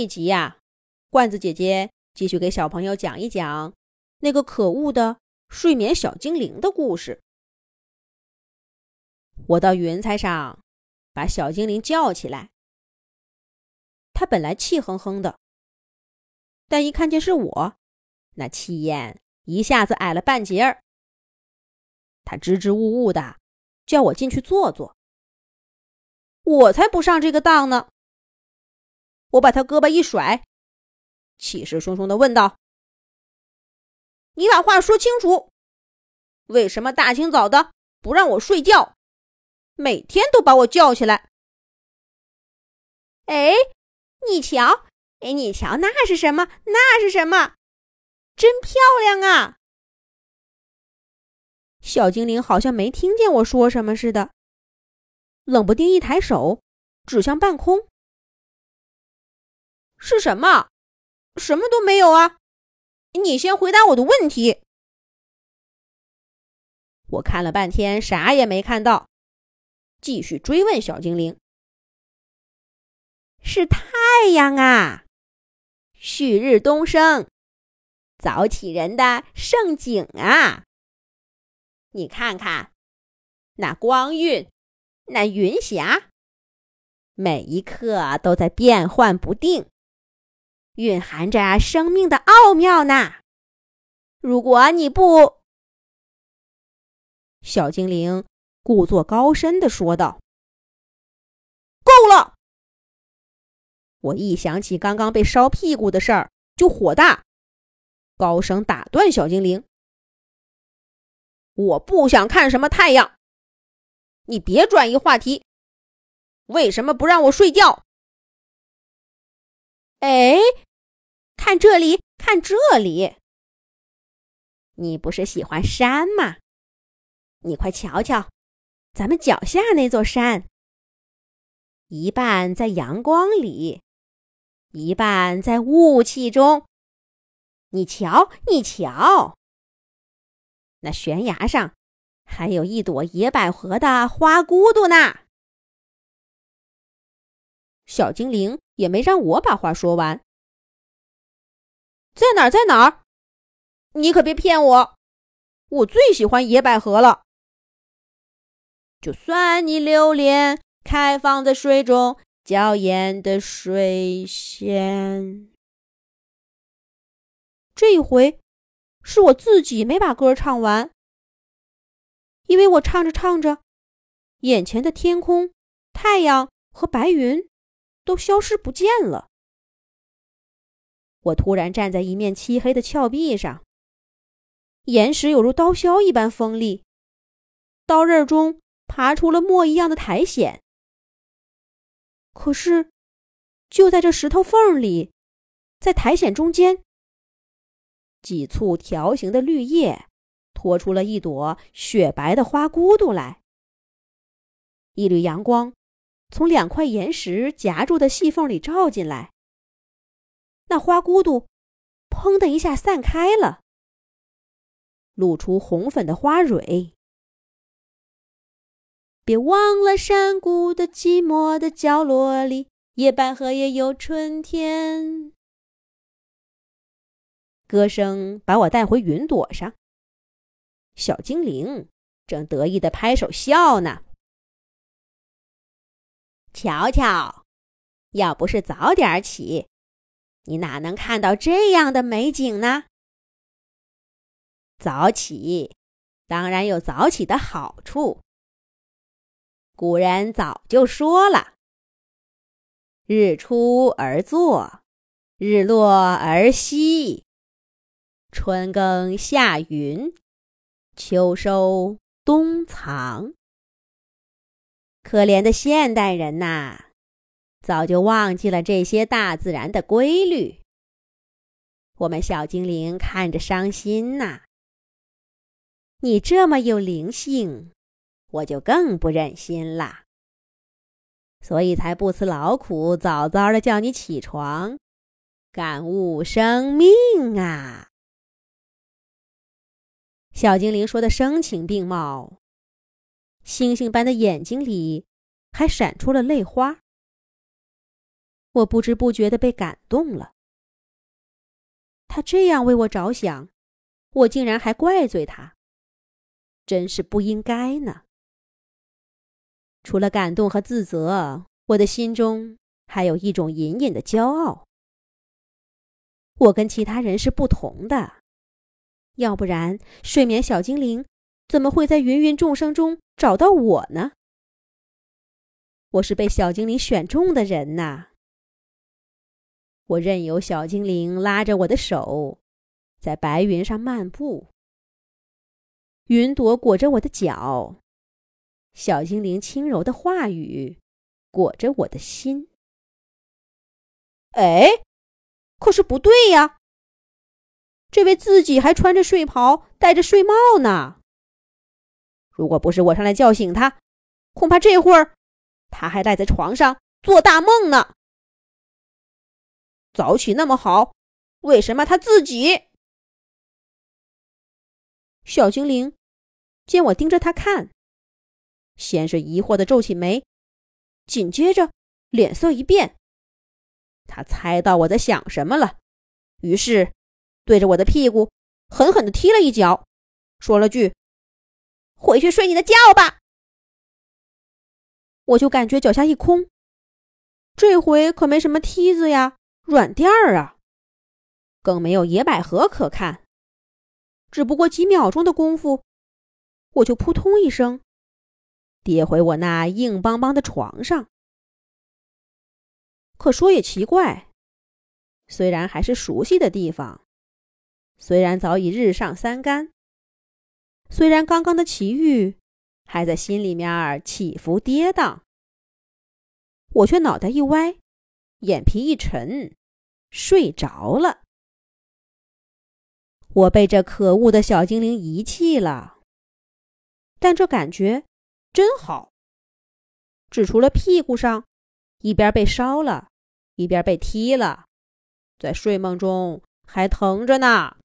一集呀，罐子姐姐继续给小朋友讲一讲那个可恶的睡眠小精灵的故事。我到云彩上把小精灵叫起来，他本来气哼哼的，但一看见是我，那气焰一下子矮了半截儿。他支支吾吾的叫我进去坐坐，我才不上这个当呢。我把他胳膊一甩，气势汹汹的问道：“你把话说清楚，为什么大清早的不让我睡觉，每天都把我叫起来？”哎，你瞧，哎，你瞧，那是什么？那是什么？真漂亮啊！小精灵好像没听见我说什么似的，冷不丁一抬手，指向半空。是什么？什么都没有啊！你先回答我的问题。我看了半天，啥也没看到，继续追问小精灵：“是太阳啊，旭日东升，早起人的盛景啊！你看看，那光晕，那云霞，每一刻都在变幻不定。”蕴含着生命的奥妙呢。如果你不……小精灵故作高深的说道：“够了！”我一想起刚刚被烧屁股的事儿，就火大，高声打断小精灵：“我不想看什么太阳，你别转移话题。为什么不让我睡觉？”哎。看这里，看这里。你不是喜欢山吗？你快瞧瞧，咱们脚下那座山，一半在阳光里，一半在雾气中。你瞧，你瞧，那悬崖上还有一朵野百合的花骨朵呢。小精灵也没让我把话说完。在哪儿？在哪儿？你可别骗我！我最喜欢野百合了。就算你留恋开放的水中娇艳的水仙，这一回是我自己没把歌唱完，因为我唱着唱着，眼前的天空、太阳和白云都消失不见了。我突然站在一面漆黑的峭壁上，岩石有如刀削一般锋利，刀刃中爬出了墨一样的苔藓。可是，就在这石头缝里，在苔藓中间，几簇条形的绿叶拖出了一朵雪白的花骨朵来。一缕阳光从两块岩石夹住的细缝里照进来。那花骨朵，砰的一下散开了，露出红粉的花蕊。别忘了山谷的寂寞的角落里，野百合也有春天。歌声把我带回云朵上，小精灵正得意的拍手笑呢。瞧瞧，要不是早点起。你哪能看到这样的美景呢？早起当然有早起的好处。古人早就说了：“日出而作，日落而息，春耕夏耘，秋收冬藏。”可怜的现代人呐！早就忘记了这些大自然的规律，我们小精灵看着伤心呐。你这么有灵性，我就更不忍心啦。所以才不辞劳苦，早早的叫你起床，感悟生命啊。小精灵说的声情并茂，星星般的眼睛里还闪出了泪花。我不知不觉的被感动了。他这样为我着想，我竟然还怪罪他，真是不应该呢。除了感动和自责，我的心中还有一种隐隐的骄傲。我跟其他人是不同的，要不然睡眠小精灵怎么会在芸芸众生中找到我呢？我是被小精灵选中的人呐！我任由小精灵拉着我的手，在白云上漫步，云朵裹着我的脚，小精灵轻柔的话语裹着我的心。哎，可是不对呀！这位自己还穿着睡袍，戴着睡帽呢。如果不是我上来叫醒他，恐怕这会儿……他还赖在床上做大梦呢。早起那么好，为什么他自己？小精灵见我盯着他看，先是疑惑的皱起眉，紧接着脸色一变。他猜到我在想什么了，于是对着我的屁股狠狠的踢了一脚，说了句：“回去睡你的觉吧。”我就感觉脚下一空，这回可没什么梯子呀、软垫儿啊，更没有野百合可看。只不过几秒钟的功夫，我就扑通一声跌回我那硬邦邦的床上。可说也奇怪，虽然还是熟悉的地方，虽然早已日上三竿，虽然刚刚的奇遇。还在心里面起伏跌宕，我却脑袋一歪，眼皮一沉，睡着了。我被这可恶的小精灵遗弃了，但这感觉真好。只除了屁股上一边被烧了，一边被踢了，在睡梦中还疼着呢。